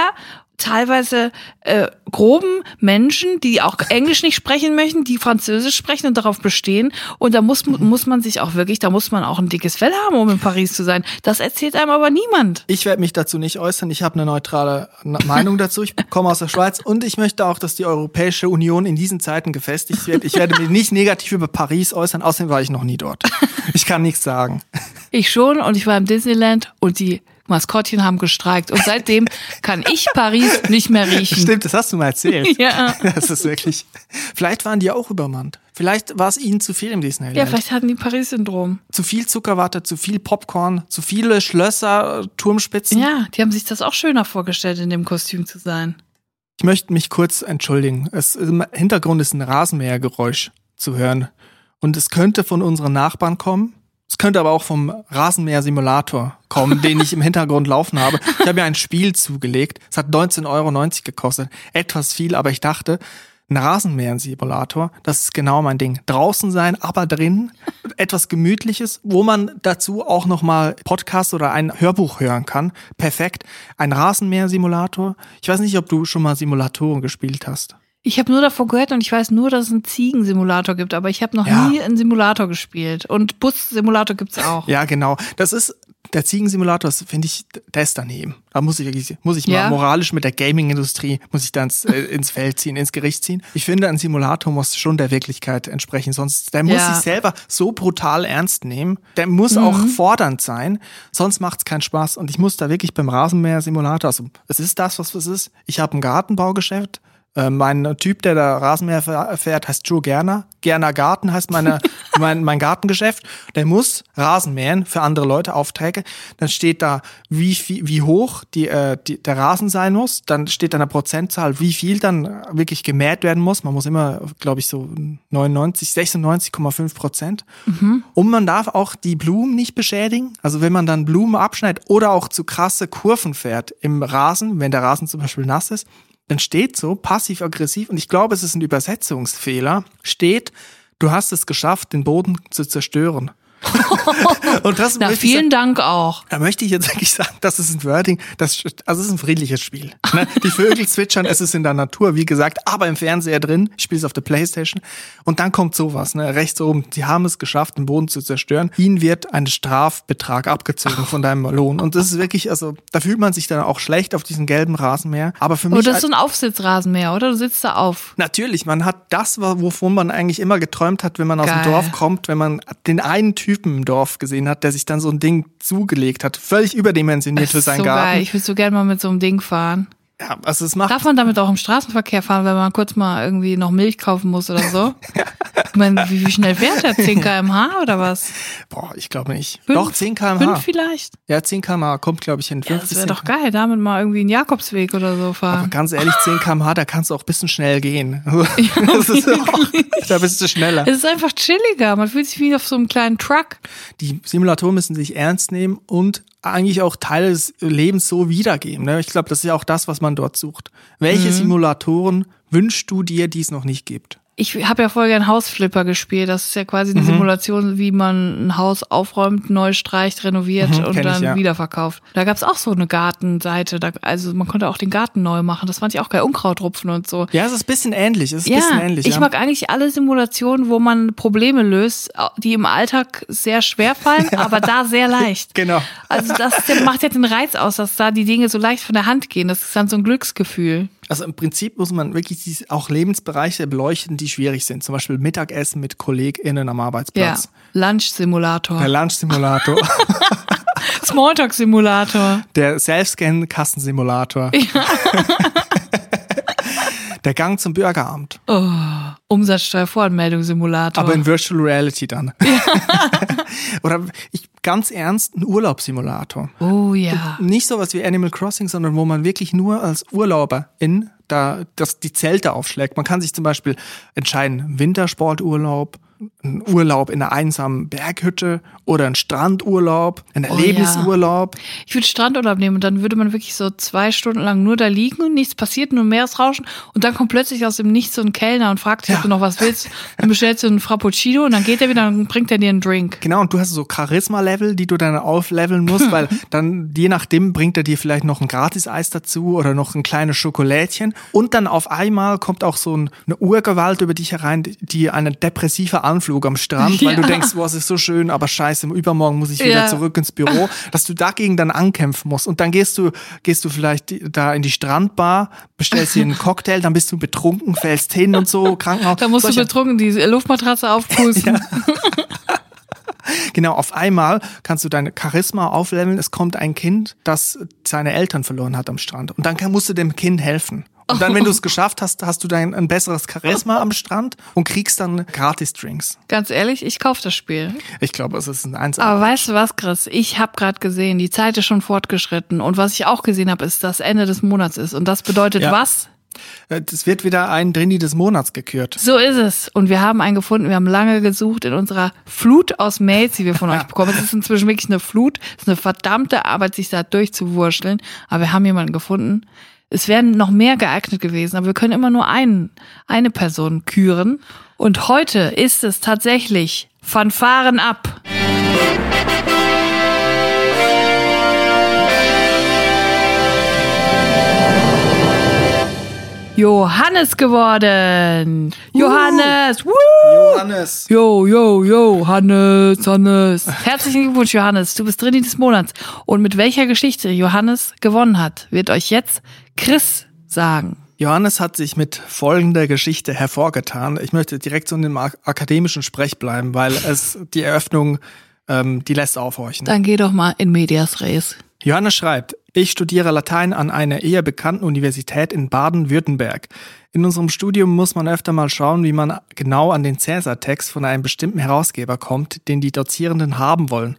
teilweise äh, groben Menschen, die auch Englisch nicht sprechen möchten, die Französisch sprechen und darauf bestehen. Und da muss, muss man sich auch wirklich, da muss man auch ein dickes Fell haben, um in Paris zu sein. Das erzählt einem aber niemand. Ich werde mich dazu nicht äußern. Ich habe eine neutrale Meinung dazu. Ich komme aus der Schweiz und ich möchte auch, dass die Europäische Union in diesen Zeiten gefestigt wird. Ich werde mich nicht negativ über Paris äußern. Außerdem war ich noch nie dort. Ich kann nichts sagen. Ich schon und ich war im Disneyland und die Maskottchen haben gestreikt. Und seitdem kann ich Paris nicht mehr riechen. Stimmt, das hast du mal erzählt. Ja. Das ist wirklich. Vielleicht waren die auch übermannt. Vielleicht war es ihnen zu viel im Disneyland. Ja, vielleicht hatten die Paris-Syndrom. Zu viel Zuckerwatte, zu viel Popcorn, zu viele Schlösser, Turmspitzen. Ja, die haben sich das auch schöner vorgestellt, in dem Kostüm zu sein. Ich möchte mich kurz entschuldigen. Es, Im Hintergrund ist ein Rasenmähergeräusch zu hören. Und es könnte von unseren Nachbarn kommen. Es könnte aber auch vom Rasenmäher-Simulator kommen, den ich im Hintergrund laufen habe. Ich habe mir ein Spiel zugelegt. Es hat 19,90 Euro gekostet. Etwas viel, aber ich dachte, ein Rasenmäher-Simulator, das ist genau mein Ding. Draußen sein, aber drin. Etwas Gemütliches, wo man dazu auch nochmal Podcast oder ein Hörbuch hören kann. Perfekt. Ein Rasenmäher-Simulator. Ich weiß nicht, ob du schon mal Simulatoren gespielt hast. Ich habe nur davon gehört und ich weiß nur, dass es einen Ziegensimulator gibt, aber ich habe noch Ja. nie einen Simulator gespielt. Und Bus-Simulator gibt's auch. Ja, genau. Das ist der Ziegensimulator, das finde ich, der ist daneben. Da muss ich wirklich, muss ich Ja. mal moralisch mit der Gaming-Industrie, muss ich dann ins, äh, ins Feld ziehen, ins Gericht ziehen. Ich finde, ein Simulator muss schon der Wirklichkeit entsprechen, sonst, der muss Ja. sich selber so brutal ernst nehmen. Der muss auch fordernd sein, sonst macht's keinen Spaß. Und ich muss da wirklich beim Rasenmäher-Simulator, also es ist das, was es ist. Ich habe ein Gartenbaugeschäft, äh, Mein Typ, der da Rasenmäher fährt, heißt Joe Gerner. Gerner Garten heißt meine, mein, mein Gartengeschäft. Der muss Rasen mähen für andere Leute, Aufträge. Dann steht da, wie, viel, wie hoch die, äh, die, der Rasen sein muss. Dann steht da eine Prozentzahl, wie viel dann wirklich gemäht werden muss. Man muss immer, glaube ich, so 99, 96,5 Prozent. Und man darf auch die Blumen nicht beschädigen. Also wenn man dann Blumen abschneidet oder auch zu krasse Kurven fährt im Rasen, wenn der Rasen zum Beispiel nass ist, dann steht so passiv-aggressiv, und ich glaube, es ist ein Übersetzungsfehler, steht, du hast es geschafft, den Boden zu zerstören. und das Na, vielen sagen, Dank auch. da möchte ich jetzt wirklich sagen, das ist ein Wording, das, also es ist ein friedliches Spiel. Ne? Die Vögel zwitschern, es ist in der Natur, wie gesagt, aber im Fernseher drin. Ich spiele es auf der Playstation. Und dann kommt sowas, ne? rechts oben, sie haben es geschafft, den Boden zu zerstören. Ihnen wird ein Strafbetrag abgezogen von deinem Lohn. Und das ist wirklich, also da fühlt man sich dann auch schlecht auf diesen gelben Rasenmäher. Aber für mich Oder das ist so ein Aufsitzrasenmäher, oder? Du sitzt da auf. Natürlich, man hat das, wovon man eigentlich immer geträumt hat, wenn man aus Geil. dem Dorf kommt, wenn man den einen Typen im Dorf gesehen hat, der sich dann so ein Ding zugelegt hat, völlig überdimensioniert für seinen so Garten. geil. Ich würde so gerne mal mit so einem Ding fahren. Ja, also es macht Darf man damit auch im Straßenverkehr fahren, wenn man kurz mal irgendwie noch Milch kaufen muss oder so? Ich meine, wie, wie schnell fährt der? 10 km/h oder was? Boah, ich glaube nicht. Fünf? Doch 10 km/h. Fünf vielleicht? Ja, 10 km/h kommt glaube ich in Ja, 50 das wäre doch geil, damit mal irgendwie einen Jakobsweg oder so Aber fahren. ganz ehrlich, 10 km/h, da kannst du auch ein bisschen schnell gehen. Ist auch, da bist du schneller. Es ist einfach chilliger. Man fühlt sich wie auf so einem kleinen Truck. die Simulatoren müssen sich ernst nehmen und eigentlich auch Teile des Lebens so wiedergeben. Ne? Ich glaube, das ist ja auch das, was man dort sucht. Welche Mhm. Simulatoren wünschst du dir, die es noch nicht gibt? Ich habe ja voll gern Hausflipper gespielt. Das ist ja quasi Mhm. eine Simulation, wie man ein Haus aufräumt, neu streicht, renoviert Mhm, und kenn ich, dann ja. wiederverkauft. Da gab's auch so eine Gartenseite. Da, also man konnte auch den Garten neu machen. Das fand ich auch geil. Unkraut rupfen und so. Ja, es ist ein bisschen ähnlich. Es ist ein Ja, bisschen ähnlich. ich ja. mag eigentlich alle Simulationen, wo man Probleme löst, die im Alltag sehr schwer fallen, aber da sehr leicht. Genau. Also das macht ja den Reiz aus, dass da die Dinge so leicht von der Hand gehen. Das ist dann so ein Glücksgefühl. Also im Prinzip muss man wirklich auch Lebensbereiche beleuchten, die schwierig sind. Zum Beispiel Mittagessen mit KollegInnen am Ja, Arbeitsplatz. Lunch-Simulator, Der Lunch-Simulator, Smalltalk-Simulator. der Self-Scan-Kassensimulator. der Gang zum Bürgeramt. Umsatzsteuervoranmeldung-Simulator. Aber in Virtual Reality dann. Oder ich ganz ernst, ein Urlaubssimulator. oh ja. Nicht sowas wie Animal Crossing, sondern wo man wirklich nur als Urlauber in da das die Zelte aufschlägt. Man kann sich zum Beispiel entscheiden, Wintersporturlaub, ein Urlaub in einer einsamen Berghütte oder ein Strandurlaub, ein Oh Erlebnisurlaub. Ich würde Strandurlaub nehmen und dann würde man wirklich so zwei Stunden lang nur da liegen und nichts passiert, nur Meeresrauschen und dann kommt plötzlich aus dem Nichts so ein Kellner und fragt dich, ob Ja. du noch was willst. Dann bestellst du einen Frappuccino und dann geht er wieder und bringt er dir einen Drink. Genau, und du hast so Charisma-Level, die du dann aufleveln musst, weil dann je nachdem bringt er dir vielleicht noch ein Gratis-Eis dazu oder noch ein kleines Schokolädchen. Und dann auf einmal kommt auch so ein, eine Urgewalt über dich herein, die einen depressiver Anflug am Strand, weil Ja. du denkst, boah, es ist so schön, aber scheiße, übermorgen muss ich wieder Ja. zurück ins Büro, dass du dagegen dann ankämpfen musst. Und dann gehst du, gehst du vielleicht da in die Strandbar, bestellst dir einen Cocktail, dann bist du betrunken, fällst hin und so, Krankenhaus. Da musst du Solche- betrunken die Luftmatratze aufpusten. Genau, auf einmal kannst du deine Charisma aufleveln. Es kommt ein Kind, das seine Eltern verloren hat am Strand. Und dann musst du dem Kind helfen. Und dann, wenn du es geschafft hast, hast du dein ein besseres Charisma am Strand und kriegst dann Gratis-Drinks. Ganz ehrlich, ich kauf das Spiel. Ich glaube, es ist ein Eins. Aber weißt du was, Chris? Ich habe gerade gesehen, die Zeit ist schon fortgeschritten. Und was ich auch gesehen habe, ist, dass Ende des Monats ist. Und das bedeutet Ja. was? Es wird wieder ein Drini des Monats gekürt. So ist es. Und wir haben einen gefunden. Wir haben lange gesucht in unserer Flut aus Mails, die wir von euch bekommen. Es ist inzwischen wirklich eine Flut. Es ist eine verdammte Arbeit, sich da durchzuwurschteln. Aber wir haben jemanden gefunden. Es wären noch mehr geeignet gewesen, aber wir können immer nur einen, eine Person küren. Und heute ist es tatsächlich Fanfaren ab. Johannes geworden. Johannes. Woo! Johannes. Yo, yo, yo, Hannes, Hannes. Herzlichen Glückwunsch, Johannes. Du bist Drini des Monats. Und mit welcher Geschichte Johannes gewonnen hat, wird euch jetzt Chris sagen. Johannes hat sich mit folgender Geschichte hervorgetan. Ich möchte direkt so in dem ak- akademischen Sprech bleiben, weil es die Eröffnung, ähm, die lässt aufhorchen. Dann geh doch mal in Medias Res. Johannes schreibt, ich studiere Latein an einer eher bekannten Universität in Baden-Württemberg. In unserem Studium muss man öfter mal schauen, wie man genau an den Cäsar-Text von einem bestimmten Herausgeber kommt, den die Dozierenden haben wollen.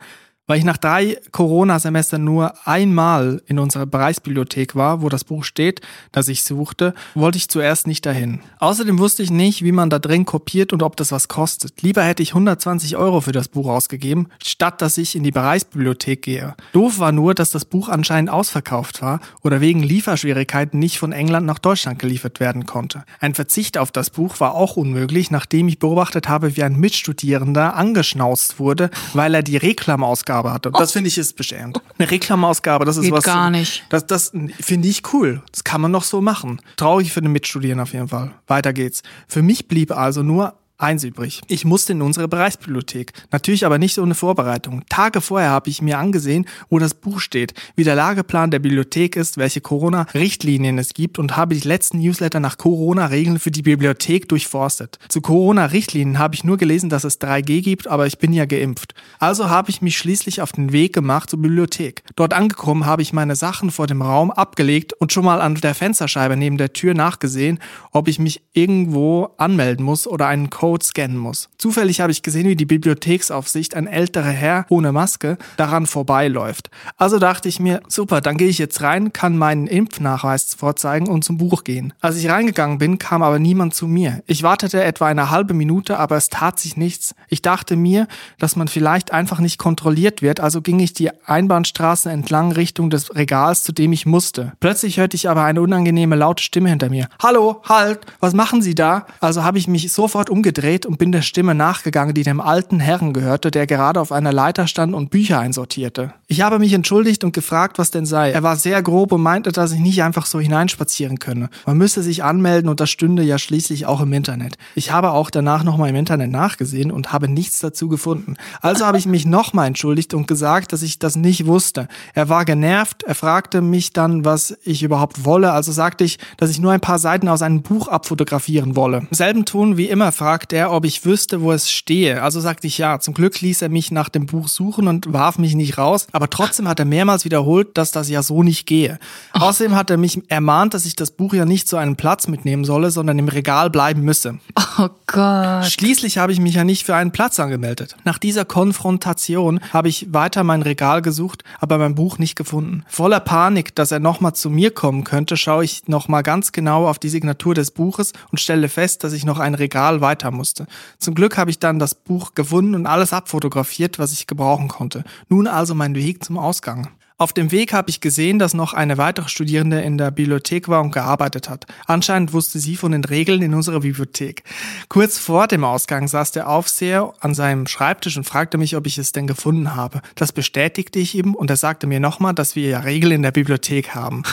Weil ich nach drei Corona-Semestern nur einmal in unserer Bereichsbibliothek war, wo das Buch steht, das ich suchte, wollte ich zuerst nicht dahin. Außerdem wusste ich nicht, wie man da drin kopiert und ob das was kostet. Lieber hätte ich 120 Euro für das Buch ausgegeben, statt dass ich in die Bereichsbibliothek gehe. Doof war nur, dass das Buch anscheinend ausverkauft war oder wegen Lieferschwierigkeiten nicht von England nach Deutschland geliefert werden konnte. Ein Verzicht auf das Buch war auch unmöglich, nachdem ich beobachtet habe, wie ein Mitstudierender angeschnauzt wurde, weil er die Reklamausgabe hatte. Und das finde ich ist beschämend. Eine Reklamausgabe, das ist Geht was. gar nicht. Das, das finde ich cool. Das kann man noch so machen. Traurig für den Mitstudierenden auf jeden Fall. Weiter geht's. Für mich blieb also nur eins übrig. Ich musste in unsere Bereichsbibliothek. Natürlich aber nicht ohne Vorbereitung. Tage vorher habe ich mir angesehen, wo das Buch steht, wie der Lageplan der Bibliothek ist, welche Corona-Richtlinien es gibt und habe die letzten Newsletter nach Corona-Regeln für die Bibliothek durchforstet. Zu Corona-Richtlinien habe ich nur gelesen, dass es 3G gibt, aber ich bin ja geimpft. Also habe ich mich schließlich auf den Weg gemacht zur Bibliothek. Dort angekommen habe ich meine Sachen vor dem Raum abgelegt und schon mal an der Fensterscheibe neben der Tür nachgesehen, ob ich mich irgendwo anmelden muss oder einen Code scannen muss. Zufällig habe ich gesehen, wie die Bibliotheksaufsicht, ein älterer Herr ohne Maske, daran vorbeiläuft. Also dachte ich mir, super, dann gehe ich jetzt rein, kann meinen Impfnachweis vorzeigen und zum Buch gehen. Als ich reingegangen bin, kam aber niemand zu mir. Ich wartete etwa eine halbe Minute, aber es tat sich nichts. Ich dachte mir, dass man vielleicht einfach nicht kontrolliert wird, also ging ich die Einbahnstraße entlang Richtung des Regals, zu dem ich musste. Plötzlich hörte ich aber eine unangenehme laute Stimme hinter mir. Hallo, halt, was machen Sie da? Also habe ich mich sofort umgedreht und bin der Stimme nachgegangen, die dem alten Herrn gehörte, der gerade auf einer Leiter stand und Bücher einsortierte. Ich habe mich entschuldigt und gefragt, was denn sei. Er war sehr grob und meinte, dass ich nicht einfach so hineinspazieren könne. Man müsste sich anmelden und das stünde ja schließlich auch im Internet. Ich habe auch danach nochmal im Internet nachgesehen und habe nichts dazu gefunden. Also habe ich mich nochmal entschuldigt und gesagt, dass ich das nicht wusste. Er war genervt, er fragte mich dann, was ich überhaupt wolle, also sagte ich, dass ich nur ein paar Seiten aus einem Buch abfotografieren wolle. Im selben Ton wie immer fragte er, ob ich wüsste, wo es stehe. Also sagte ich ja. Zum Glück ließ er mich nach dem Buch suchen und warf mich nicht raus, aber trotzdem hat er mehrmals wiederholt, dass das ja so nicht gehe. Außerdem hat er mich ermahnt, dass ich das Buch ja nicht zu einem Platz mitnehmen solle, sondern im Regal bleiben müsse. Oh Gott. Schließlich habe ich mich ja nicht für einen Platz angemeldet. Nach dieser Konfrontation habe ich weiter mein Regal gesucht, aber mein Buch nicht gefunden. Voller Panik, dass er nochmal zu mir kommen könnte, schaue ich nochmal ganz genau auf die Signatur des Buches und stelle fest, dass ich noch ein Regal weiter musste. Zum Glück habe ich dann das Buch gefunden und alles abfotografiert, was ich gebrauchen konnte. Nun also mein Weg zum Ausgang. Auf dem Weg habe ich gesehen, dass noch eine weitere Studierende in der Bibliothek war und gearbeitet hat. Anscheinend wusste sie von den Regeln in unserer Bibliothek. Kurz vor dem Ausgang saß der Aufseher an seinem Schreibtisch und fragte mich, ob ich es denn gefunden habe. Das bestätigte ich ihm und er sagte mir nochmal, dass wir ja Regeln in der Bibliothek haben.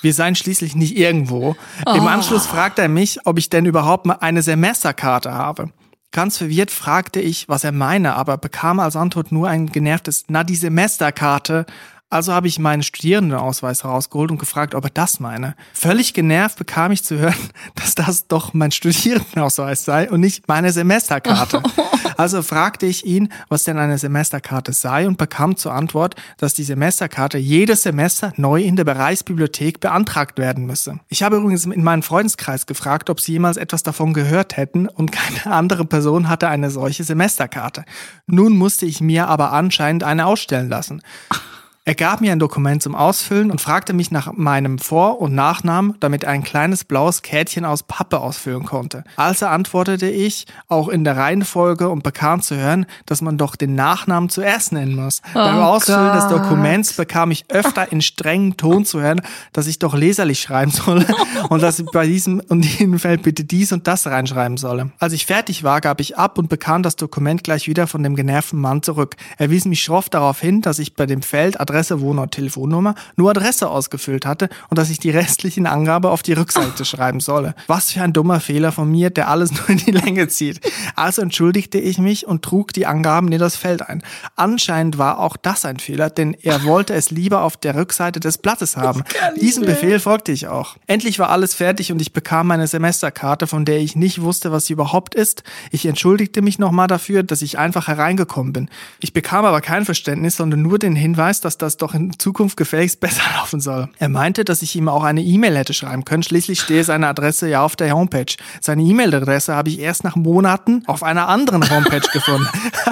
Wir seien schließlich nicht irgendwo. Oh. Im Anschluss fragte er mich, ob ich denn überhaupt mal eine Semesterkarte habe. Ganz verwirrt fragte ich, was er meine, aber bekam als Antwort nur ein genervtes, na die Semesterkarte. Also habe ich meinen Studierendenausweis rausgeholt und gefragt, ob er das meine. Völlig genervt bekam ich zu hören, dass das doch mein Studierendenausweis sei und nicht meine Semesterkarte. Also fragte ich ihn, was denn eine Semesterkarte sei und bekam zur Antwort, dass die Semesterkarte jedes Semester neu in der Bereichsbibliothek beantragt werden müsse. Ich habe übrigens in meinem Freundeskreis gefragt, ob sie jemals etwas davon gehört hätten und keine andere Person hatte eine solche Semesterkarte. Nun musste ich mir aber anscheinend eine ausstellen lassen. Er gab mir ein Dokument zum Ausfüllen und fragte mich nach meinem Vor- und Nachnamen, damit er ein kleines blaues Kärtchen aus Pappe ausfüllen konnte. Also antwortete ich auch in der Reihenfolge und bekam zu hören, dass man doch den Nachnamen zuerst nennen muss. Oh Beim Ausfüllen Gott. des Dokuments bekam ich öfter in strengem Ton zu hören, dass ich doch leserlich schreiben solle und dass ich bei diesem und jedem Feld bitte dies und das reinschreiben solle. Als ich fertig war, gab ich ab und bekam das Dokument gleich wieder von dem genervten Mann zurück. Er wies mich schroff darauf hin, dass ich bei dem Feld Adresse Adresse, Wohnort, Telefonnummer, nur Adresse ausgefüllt hatte und dass ich die restlichen Angabe auf die Rückseite schreiben solle. Was für ein dummer Fehler von mir, der alles nur in die Länge zieht. Also entschuldigte ich mich und trug die Angaben in das Feld ein. Anscheinend war auch das ein Fehler, denn er wollte es lieber auf der Rückseite des Blattes haben. Diesem Befehl folgte ich auch. Endlich war alles fertig und ich bekam meine Semesterkarte, von der ich nicht wusste, was sie überhaupt ist. Ich entschuldigte mich nochmal dafür, dass ich einfach hereingekommen bin. Ich bekam aber kein Verständnis, sondern nur den Hinweis, dass das doch in Zukunft gefälligst besser laufen soll. Er meinte, dass ich ihm auch eine E-Mail hätte schreiben können. Schließlich stehe seine Adresse ja auf der Homepage. Seine E-Mail-Adresse habe ich erst nach Monaten auf einer anderen Homepage gefunden.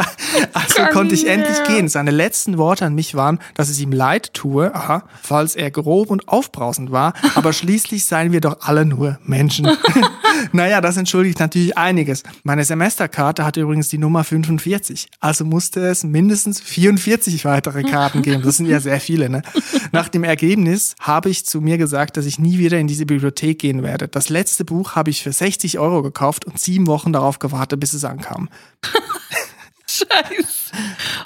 also konnte ich endlich gehen. Seine letzten Worte an mich waren, dass es ihm leid tue, aha, falls er grob und aufbrausend war, aber schließlich seien wir doch alle nur Menschen. naja, das entschuldigt natürlich einiges. Meine Semesterkarte hatte übrigens die Nummer 45, also musste es mindestens 44 weitere Karten geben. Das sind ja sehr viele. Ne? Nach dem Ergebnis habe ich zu mir gesagt, dass ich nie wieder in diese Bibliothek gehen werde. Das letzte Buch habe ich für 60 Euro gekauft und sieben Wochen darauf gewartet, bis es ankam. Scheiße.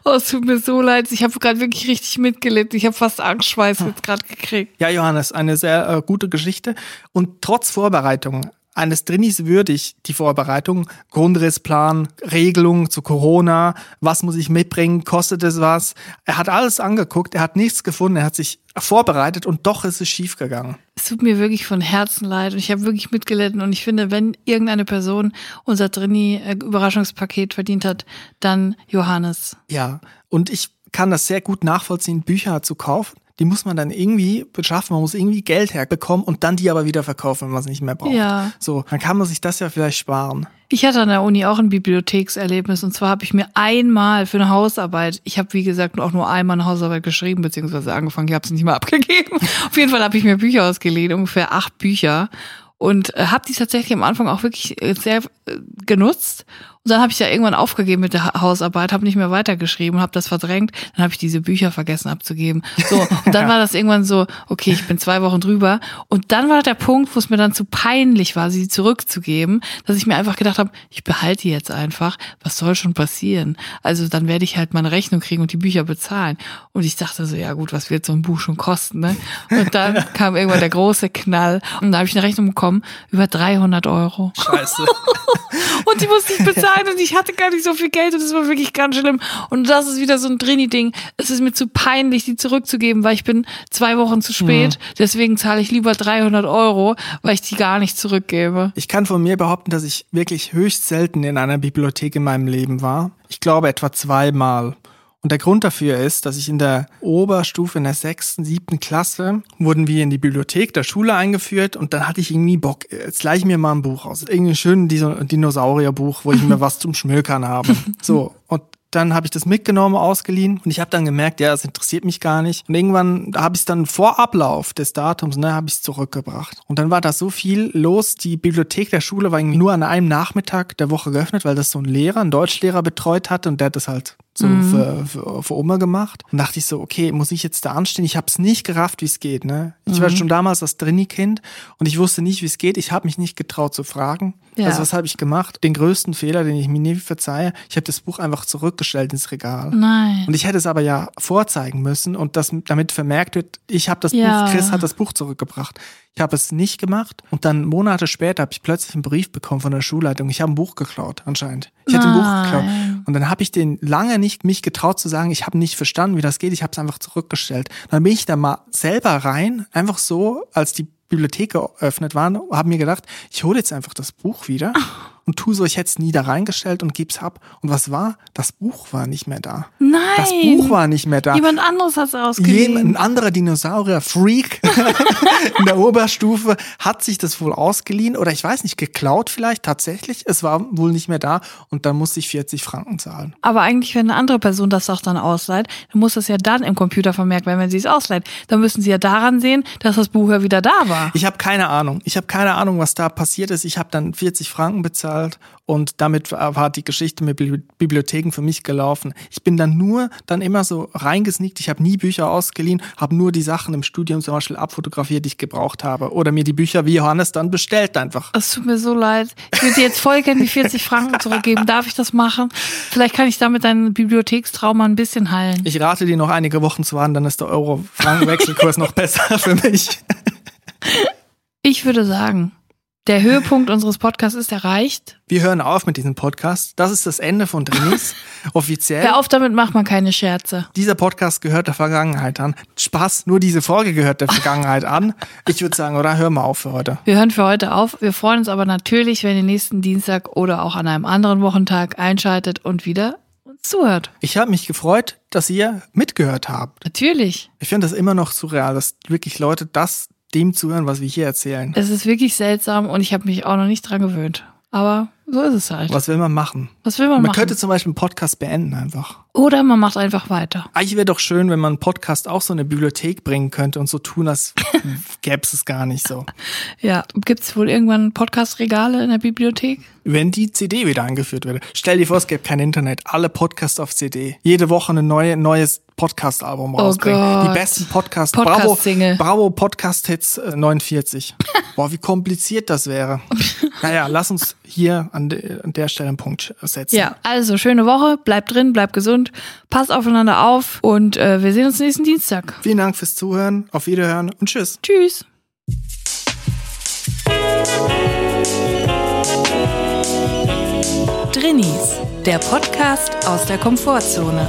Oh, es tut mir so leid. Ich habe gerade wirklich richtig mitgelitten. Ich habe fast Angstschweiß jetzt gerade gekriegt. Ja, Johannes, eine sehr äh, gute Geschichte. Und trotz Vorbereitung eines Drinis würdig, die Vorbereitung, Grundrissplan, Regelung zu Corona, was muss ich mitbringen, kostet es was. Er hat alles angeguckt, er hat nichts gefunden, er hat sich vorbereitet und doch ist es schiefgegangen. Es tut mir wirklich von Herzen leid und ich habe wirklich mitgelitten und ich finde, wenn irgendeine Person unser Drini-Überraschungspaket verdient hat, dann Johannes. Ja, und ich kann das sehr gut nachvollziehen, Bücher zu kaufen die muss man dann irgendwie beschaffen, man muss irgendwie Geld herbekommen und dann die aber wieder verkaufen, wenn man es nicht mehr braucht. Ja. So, dann kann man sich das ja vielleicht sparen. Ich hatte an der Uni auch ein Bibliothekserlebnis und zwar habe ich mir einmal für eine Hausarbeit, ich habe wie gesagt auch nur einmal eine Hausarbeit geschrieben beziehungsweise angefangen, ich habe es nicht mal abgegeben. Auf jeden Fall habe ich mir Bücher ausgeliehen, ungefähr acht Bücher und äh, habe die tatsächlich am Anfang auch wirklich äh, sehr äh, genutzt und dann habe ich ja irgendwann aufgegeben mit der Hausarbeit, habe nicht mehr weitergeschrieben, habe das verdrängt. Dann habe ich diese Bücher vergessen abzugeben. So und dann war das irgendwann so, okay, ich bin zwei Wochen drüber. Und dann war der Punkt, wo es mir dann zu peinlich war, sie zurückzugeben, dass ich mir einfach gedacht habe, ich behalte die jetzt einfach. Was soll schon passieren? Also dann werde ich halt meine Rechnung kriegen und die Bücher bezahlen. Und ich dachte so, ja gut, was wird so ein Buch schon kosten? Ne? Und dann kam irgendwann der große Knall und da habe ich eine Rechnung bekommen über 300 Euro. Scheiße. und die musste ich bezahlen sein und ich hatte gar nicht so viel Geld und es war wirklich ganz schlimm. Und das ist wieder so ein Drini-Ding. Es ist mir zu peinlich, die zurückzugeben, weil ich bin zwei Wochen zu spät. Mhm. Deswegen zahle ich lieber 300 Euro, weil ich die gar nicht zurückgebe. Ich kann von mir behaupten, dass ich wirklich höchst selten in einer Bibliothek in meinem Leben war. Ich glaube etwa zweimal. Und der Grund dafür ist, dass ich in der Oberstufe, in der sechsten, siebten Klasse, wurden wir in die Bibliothek der Schule eingeführt und dann hatte ich irgendwie Bock, jetzt leih ich mir mal ein Buch aus. Irgendwie ein schönes Dinosaurierbuch, wo ich mir was zum Schmökern habe. So. Und dann habe ich das mitgenommen, ausgeliehen und ich habe dann gemerkt, ja, das interessiert mich gar nicht. Und irgendwann habe ich es dann vor Ablauf des Datums, ne, habe ich es zurückgebracht. Und dann war da so viel los. Die Bibliothek der Schule war irgendwie nur an einem Nachmittag der Woche geöffnet, weil das so ein Lehrer, ein Deutschlehrer betreut hatte und der hat das halt so mhm. für, für, für Oma gemacht. Und dachte ich so, okay, muss ich jetzt da anstehen? Ich habe es nicht gerafft, wie es geht. Ne? Ich mhm. war schon damals das Drini-Kind und ich wusste nicht, wie es geht. Ich habe mich nicht getraut zu fragen. Ja. Also was habe ich gemacht? Den größten Fehler, den ich mir nie verzeihe, ich habe das Buch einfach zurückgestellt ins Regal. Nein. Und ich hätte es aber ja vorzeigen müssen und das damit vermerkt wird, ich habe das ja. Buch, Chris hat das Buch zurückgebracht. Ich habe es nicht gemacht und dann Monate später habe ich plötzlich einen Brief bekommen von der Schulleitung. Ich habe ein Buch geklaut, anscheinend. Ich hatte ein Buch geklaut. Und dann habe ich den lange nicht mich getraut zu sagen, ich habe nicht verstanden, wie das geht. Ich habe es einfach zurückgestellt. Dann bin ich da mal selber rein, einfach so, als die Bibliothek geöffnet waren, habe mir gedacht, ich hole jetzt einfach das Buch wieder. Ach und tu so, ich hätte es nie da reingestellt und gib's ab. Und was war? Das Buch war nicht mehr da. Nein. Das Buch war nicht mehr da. Jemand anderes hat es ausgeliehen. Ein anderer Dinosaurier-Freak in der Oberstufe hat sich das wohl ausgeliehen oder ich weiß nicht, geklaut vielleicht tatsächlich. Es war wohl nicht mehr da und dann musste ich 40 Franken zahlen. Aber eigentlich, wenn eine andere Person das auch dann ausleiht, dann muss das ja dann im Computer vermerkt werden, wenn sie es ausleiht. Dann müssen sie ja daran sehen, dass das Buch ja wieder da war. Ich habe keine Ahnung. Ich habe keine Ahnung, was da passiert ist. Ich habe dann 40 Franken bezahlt bezahlt und damit war die Geschichte mit Bibliotheken für mich gelaufen. Ich bin dann nur dann immer so reingesneakt. Ich habe nie Bücher ausgeliehen, habe nur die Sachen im Studium zum Beispiel abfotografiert, die ich gebraucht habe. Oder mir die Bücher wie Johannes dann bestellt einfach. Es tut mir so leid. Ich würde dir jetzt voll gerne die 40 Franken zurückgeben. Darf ich das machen? Vielleicht kann ich damit deinen Bibliothekstrauma ein bisschen heilen. Ich rate dir noch einige Wochen zu warten, dann ist der Euro-Franken-Wechselkurs noch besser für mich. Ich würde sagen, der Höhepunkt unseres Podcasts ist erreicht. Wir hören auf mit diesem Podcast. Das ist das Ende von Drinis. Offiziell. Hör auf, damit macht man keine Scherze. Dieser Podcast gehört der Vergangenheit an. Spaß, nur diese Folge gehört der Vergangenheit an. Ich würde sagen, oder hören wir auf für heute. Wir hören für heute auf. Wir freuen uns aber natürlich, wenn ihr nächsten Dienstag oder auch an einem anderen Wochentag einschaltet und wieder uns zuhört. Ich habe mich gefreut, dass ihr mitgehört habt. Natürlich. Ich finde das immer noch surreal, dass wirklich Leute das dem zuhören, was wir hier erzählen. Es ist wirklich seltsam und ich habe mich auch noch nicht dran gewöhnt. Aber so ist es halt. Was will man machen? Was will man, man machen? Man könnte zum Beispiel einen Podcast beenden einfach. Oder man macht einfach weiter. Eigentlich wäre doch schön, wenn man einen Podcast auch so in eine Bibliothek bringen könnte und so tun, als gäbe es es gar nicht so. Ja, gibt es wohl irgendwann Podcast-Regale in der Bibliothek? Wenn die CD wieder eingeführt würde. Stell dir vor, es gäbe kein Internet. Alle Podcasts auf CD. Jede Woche ein neue, neues Podcast-Album oh rausbringen. Gott. Die besten Podcast, Podcast Bravo, Bravo Podcast Hits 49. Boah, wie kompliziert das wäre. naja, lass uns hier an, de, an der Stelle einen Punkt setzen. Ja, also schöne Woche, bleibt drin, bleibt gesund, passt aufeinander auf und äh, wir sehen uns nächsten Dienstag. Vielen Dank fürs Zuhören, auf Wiederhören und tschüss. Tschüss. Drinnies, der Podcast aus der Komfortzone.